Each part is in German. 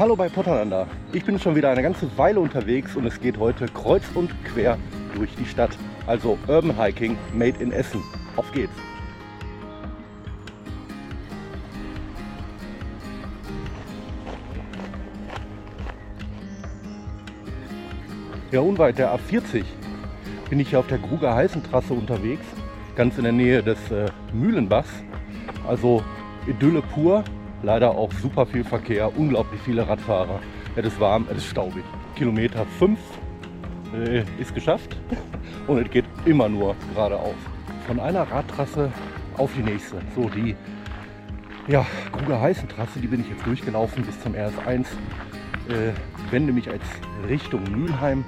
Hallo bei Potterlander. Ich bin schon wieder eine ganze Weile unterwegs und es geht heute kreuz und quer durch die Stadt. Also Urban Hiking made in Essen. Auf geht's! Ja, unweit der A40 bin ich hier auf der Gruger Heißentrasse unterwegs, ganz in der Nähe des äh, Mühlenbachs. Also Idylle pur, leider auch super viel Verkehr, unglaublich viele Radfahrer. Es ist warm, es ist staubig. Kilometer 5 äh, ist geschafft und es geht immer nur geradeaus. Von einer Radtrasse auf die nächste. So, die ja, Gruger Heißentrasse, die bin ich jetzt durchgelaufen bis zum RS1. Äh, wende mich als Richtung Mülheim.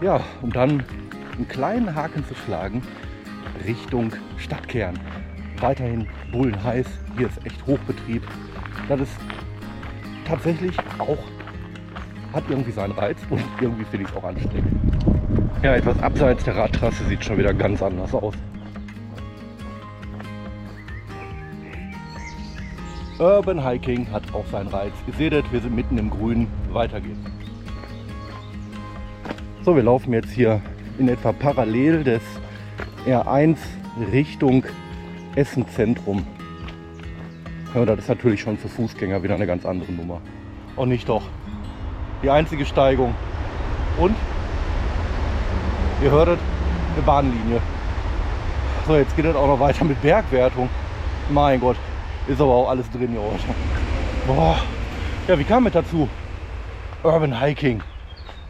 Ja, um dann einen kleinen Haken zu schlagen Richtung Stadtkern. Weiterhin bullenheiß. Hier ist echt Hochbetrieb. Das ist tatsächlich auch, hat irgendwie seinen Reiz und irgendwie finde ich es auch anstrengend. Ja, etwas abseits der Radtrasse sieht schon wieder ganz anders aus. Urban Hiking hat auch seinen Reiz. Ihr seht es, wir sind mitten im Grün. Weiter geht's. So, wir laufen jetzt hier in etwa parallel des R1 Richtung Essen Zentrum. Ja, das ist natürlich schon für Fußgänger wieder eine ganz andere Nummer. Und nicht doch. Die einzige Steigung. Und ihr hörtet eine Bahnlinie. So, jetzt geht es auch noch weiter mit Bergwertung. Mein Gott, ist aber auch alles drin hier heute. Boah. Ja, wie kam es dazu? Urban Hiking.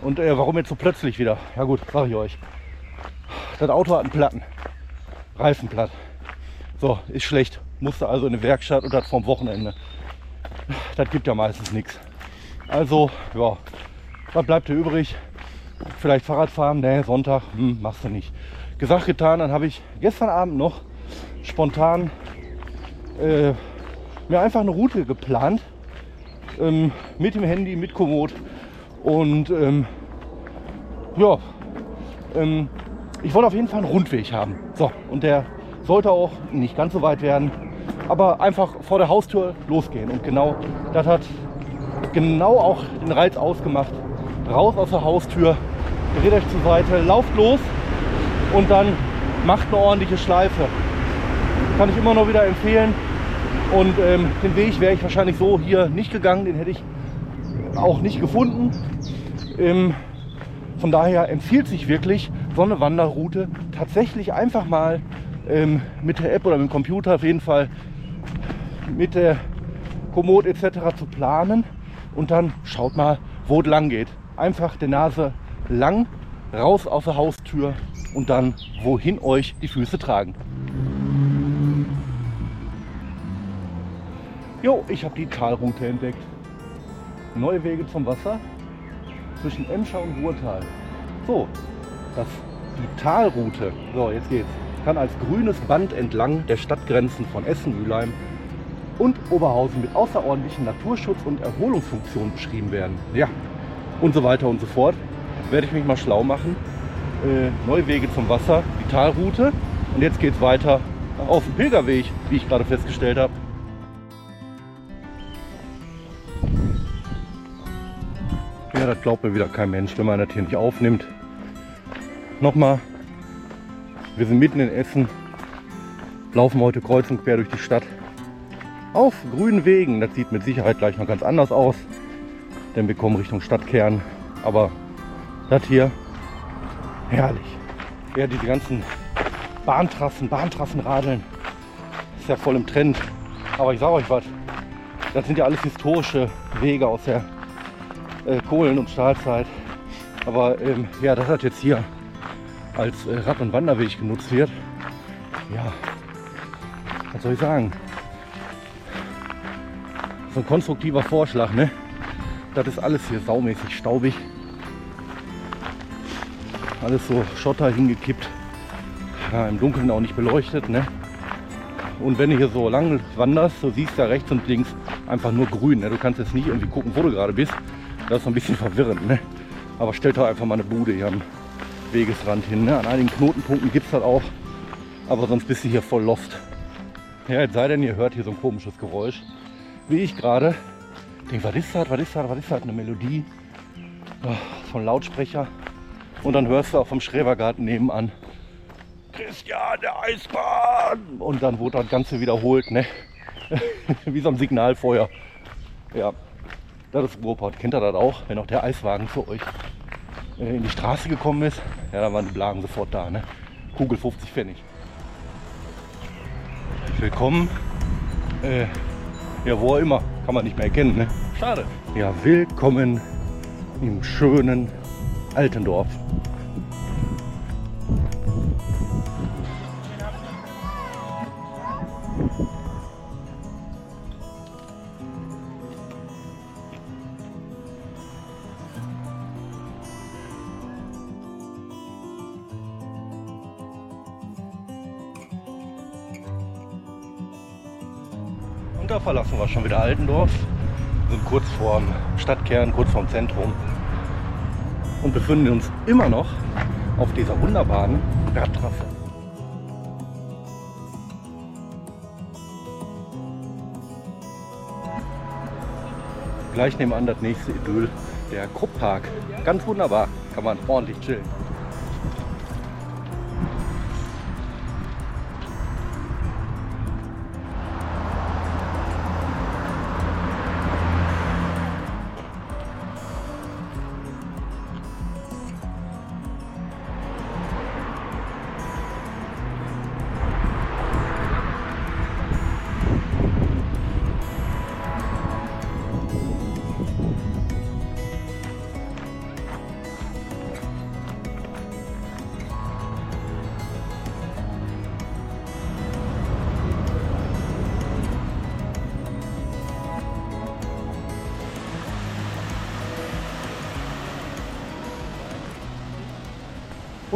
Und äh, warum jetzt so plötzlich wieder? Ja gut, sage ich euch. Das Auto hat einen Platten. Reifen platt. So, ist schlecht. Musste also in eine Werkstatt und das vom Wochenende. Das gibt ja meistens nichts. Also, ja, was bleibt dir übrig? Vielleicht Fahrrad fahren? Nee, Sonntag, hm, machst du nicht. Gesagt, getan, dann habe ich gestern Abend noch spontan äh, mir einfach eine Route geplant. Ähm, mit dem Handy, mit Komoot. Und ähm, ja, ähm, ich wollte auf jeden Fall einen Rundweg haben. So, und der sollte auch nicht ganz so weit werden, aber einfach vor der Haustür losgehen. Und genau das hat genau auch den Reiz ausgemacht. Raus aus der Haustür, dreht euch zur Seite, lauft los und dann macht eine ordentliche Schleife. Kann ich immer noch wieder empfehlen. Und ähm, den Weg wäre ich wahrscheinlich so hier nicht gegangen, den hätte ich auch nicht gefunden. Ähm, von daher empfiehlt sich wirklich so eine Wanderroute tatsächlich einfach mal ähm, mit der App oder mit dem Computer auf jeden Fall mit der Komoot etc. zu planen und dann schaut mal, wo es lang geht. Einfach die Nase lang, raus aus der Haustür und dann wohin euch die Füße tragen. Jo, ich habe die Talroute entdeckt. Neue Wege zum Wasser zwischen Emscher und Ruhrtal. So, das, die Talroute, so jetzt geht's, kann als grünes Band entlang der Stadtgrenzen von Essen, Mülheim und Oberhausen mit außerordentlichen Naturschutz- und Erholungsfunktionen beschrieben werden. Ja, und so weiter und so fort. Werde ich mich mal schlau machen. Äh, neue Wege zum Wasser, die Talroute. Und jetzt geht es weiter auf dem Pilgerweg, wie ich gerade festgestellt habe. Ja, das glaubt mir wieder kein Mensch, wenn man das hier nicht aufnimmt. Nochmal, wir sind mitten in Essen, laufen heute kreuz und quer durch die Stadt. Auf grünen Wegen, das sieht mit Sicherheit gleich noch ganz anders aus, denn wir kommen Richtung Stadtkern. Aber das hier, herrlich. Ja, diese ganzen Bahntrassen, Bahntrassenradeln, ist ja voll im Trend. Aber ich sage euch was, das sind ja alles historische Wege aus der äh, Kohlen- und Stahlzeit. Aber ähm, ja, das hat jetzt hier als äh, Rad- und Wanderweg genutzt wird. Ja, was soll ich sagen? So ein konstruktiver Vorschlag, ne? Das ist alles hier saumäßig staubig. Alles so Schotter hingekippt. Ja, Im Dunkeln auch nicht beleuchtet, ne? Und wenn du hier so lang wanderst, so siehst du da rechts und links einfach nur grün. Ne? Du kannst jetzt nicht irgendwie gucken, wo du gerade bist. Das ist so ein bisschen verwirrend. Ne? Aber stell doch einfach mal eine Bude hier am Wegesrand hin. Ne? An einigen Knotenpunkten gibt es das auch. Aber sonst bist du hier voll lost. Ja, jetzt sei denn, ihr hört hier so ein komisches Geräusch. Wie ich gerade. Denke, was ist das, was ist das, was ist das? Eine Melodie von Lautsprecher. Und dann hörst du auch vom Schrebergarten nebenan. Christian, der Eisbahn! Und dann wurde das Ganze wiederholt, ne? Wie so ein Signalfeuer. Ja, das ist Ruhrpott. Kennt ihr das auch? Wenn auch der Eiswagen für euch äh, in die Straße gekommen ist, ja, dann waren die Blagen sofort da, ne? Kugel 50 Pfennig. Willkommen. Äh, ja, wo auch immer. Kann man nicht mehr erkennen, ne? Schade. Ja, willkommen im schönen Altendorf. Verlassen wir schon wieder Altendorf. Wir sind kurz vorm Stadtkern, kurz vorm Zentrum und befinden uns immer noch auf dieser wunderbaren Radtrasse. Gleich nebenan das nächste Idyll, der Krupppark. Ganz wunderbar, kann man ordentlich chillen.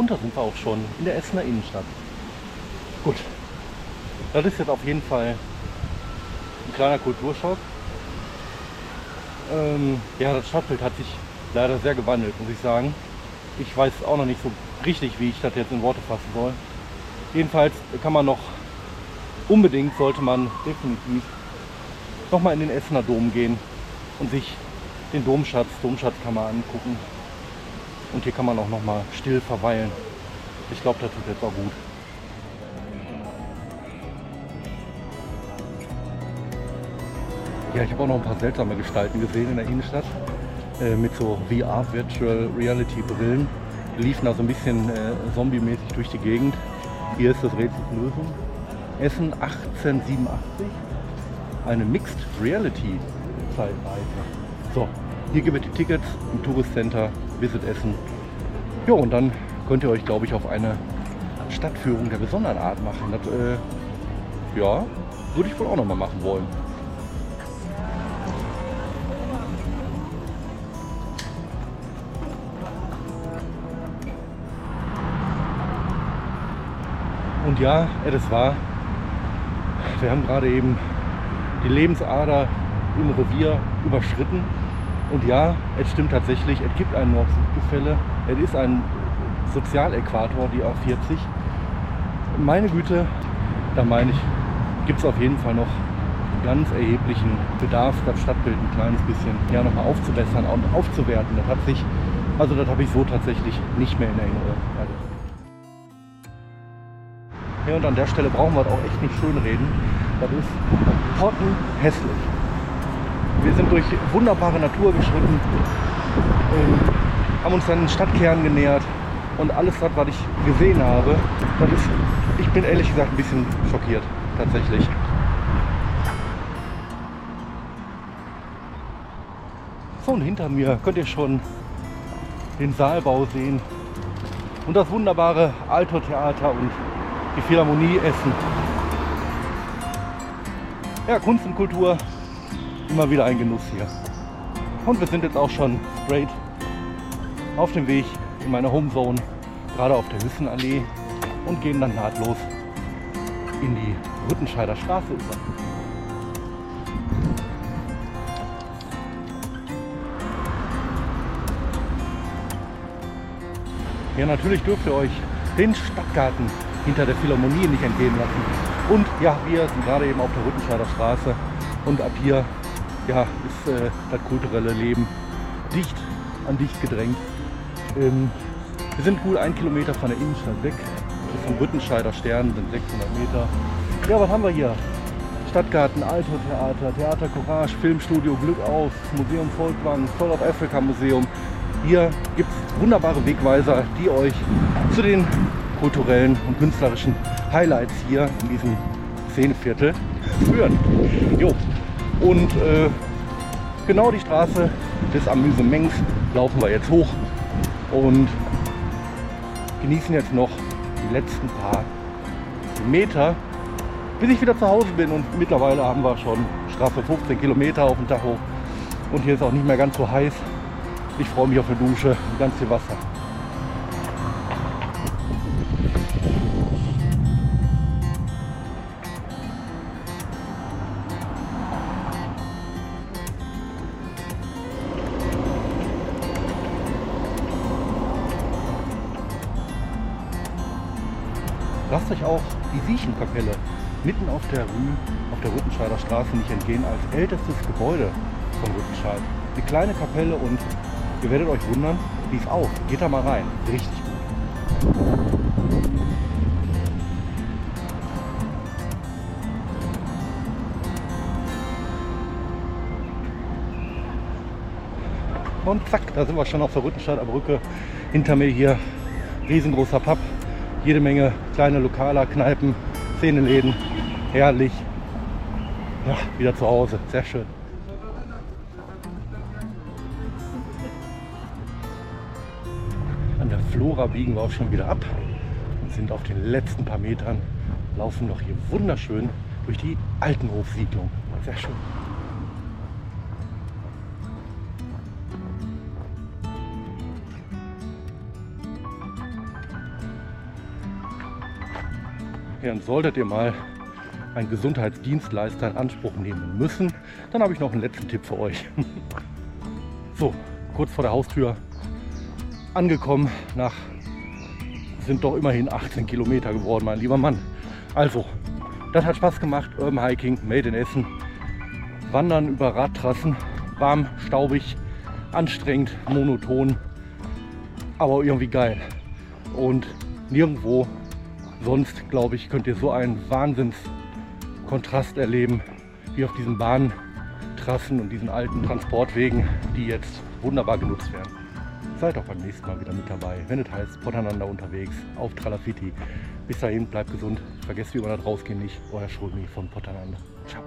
Und da sind wir auch schon in der Essener Innenstadt. Gut, das ist jetzt auf jeden Fall ein kleiner Kulturschock. Ähm, ja, das Stadtbild hat sich leider sehr gewandelt, muss ich sagen. Ich weiß auch noch nicht so richtig, wie ich das jetzt in Worte fassen soll. Jedenfalls kann man noch unbedingt, sollte man definitiv nochmal in den Essener Dom gehen und sich den Domschatz, Domschatzkammer angucken. Und hier kann man auch noch mal still verweilen. Ich glaube, das tut jetzt auch gut. Ja, ich habe auch noch ein paar seltsame Gestalten gesehen in der Innenstadt äh, mit so VR Virtual Reality Brillen. Die liefen da so ein bisschen äh, zombie-mäßig durch die Gegend. Hier ist das Rätsel Lösung. Essen 1887. Eine Mixed Reality Zeitreise. So, hier gibt es die Tickets im Tourist Center Visit Essen. Ja, und dann könnt ihr euch, glaube ich, auf eine Stadtführung der besonderen Art machen. Das, äh, ja, würde ich wohl auch noch mal machen wollen. Und ja, das war, wir haben gerade eben die Lebensader im Revier überschritten. Und ja, es stimmt tatsächlich, es gibt ein Nord-Süd-Gefälle. Es ist ein Sozialäquator, die A40. Meine Güte, da meine ich, gibt es auf jeden Fall noch ganz erheblichen Bedarf, das Stadtbild ein kleines bisschen ja, nochmal aufzubessern und aufzuwerten. Das hat sich, also das habe ich so tatsächlich nicht mehr in Erinnerung. Ja, und an der Stelle brauchen wir auch echt nicht schön reden. Das ist pottenhässlich. Wir sind durch wunderbare Natur geschritten, ähm, haben uns dann den Stadtkern genähert und alles das, was ich gesehen habe, das ist, ich bin ehrlich gesagt ein bisschen schockiert, tatsächlich. So, und hinter mir könnt ihr schon den Saalbau sehen und das wunderbare Alto-Theater und die Philharmonie Essen. Ja, Kunst und Kultur, immer wieder ein Genuss hier. Und wir sind jetzt auch schon straight auf dem Weg in meine Homezone, gerade auf der Hüssenallee und gehen dann nahtlos in die Rüttenscheider Straße über. Ja, natürlich dürft ihr euch den Stadtgarten hinter der Philharmonie nicht entgehen lassen. Und ja, wir sind gerade eben auf der Rüttenscheider Straße und ab hier ja, ist äh, das kulturelle Leben dicht an dicht gedrängt. Ähm, wir sind gut ein Kilometer von der Innenstadt weg. Vom Rüttenscheider Stern sind 600 Meter. Ja, was haben wir hier? Stadtgarten, Alter-Theater, Theater Courage, Filmstudio Glück auf, Museum Volkwang, Soul of Africa Museum. Hier gibt es wunderbare Wegweiser, die euch zu den kulturellen und künstlerischen Highlights hier in diesem Szeneviertel führen. Jo. Und äh, genau die Straße des Amüsements laufen wir jetzt hoch und genießen jetzt noch die letzten paar Meter, bis ich wieder zu Hause bin. Und mittlerweile haben wir schon straffe 15 Kilometer auf dem Tacho. Und hier ist auch nicht mehr ganz so heiß. Ich freue mich auf eine Dusche und ganz viel Wasser. Lasst euch auch die Siechenkapelle mitten auf der Rue, auf der Rüttenscheider Straße nicht entgehen, als ältestes Gebäude von Rüttenscheid. Eine kleine Kapelle und ihr werdet euch wundern, die ist auf. Geht da mal rein. Richtig gut. Und zack, da sind wir schon auf der Rüttenscheider Brücke. Hinter mir hier riesengroßer Pub jede Menge kleine Lokaler, Kneipen, Szeneläden. Herrlich. Ja, wieder zu Hause. Sehr schön. An der Flora biegen wir auch schon wieder ab und sind auf den letzten paar Metern, laufen noch hier wunderschön durch die Altenhofsiedlung. Sehr schön. Und solltet ihr mal einen Gesundheitsdienstleister in Anspruch nehmen müssen, dann habe ich noch einen letzten Tipp für euch. so, kurz vor der Haustür angekommen, nach sind doch immerhin 18 Kilometer geworden, mein lieber Mann. Also, das hat Spaß gemacht. Urban Hiking, Made in Essen. Wandern über Radtrassen, warm, staubig, anstrengend, monoton, aber irgendwie geil. Und nirgendwo sonst, glaube ich, könnt ihr so einen Wahnsinnskontrast erleben, wie auf diesen Bahntrassen und diesen alten Transportwegen, die jetzt wunderbar genutzt werden. Seid auch beim nächsten Mal wieder mit dabei, wenn es heißt Voneinander unterwegs auf Tralafiti. Bis dahin, bleibt gesund, vergesst wie immer da rausgehen nicht. Euer Schulmi von Potananda. Ciao.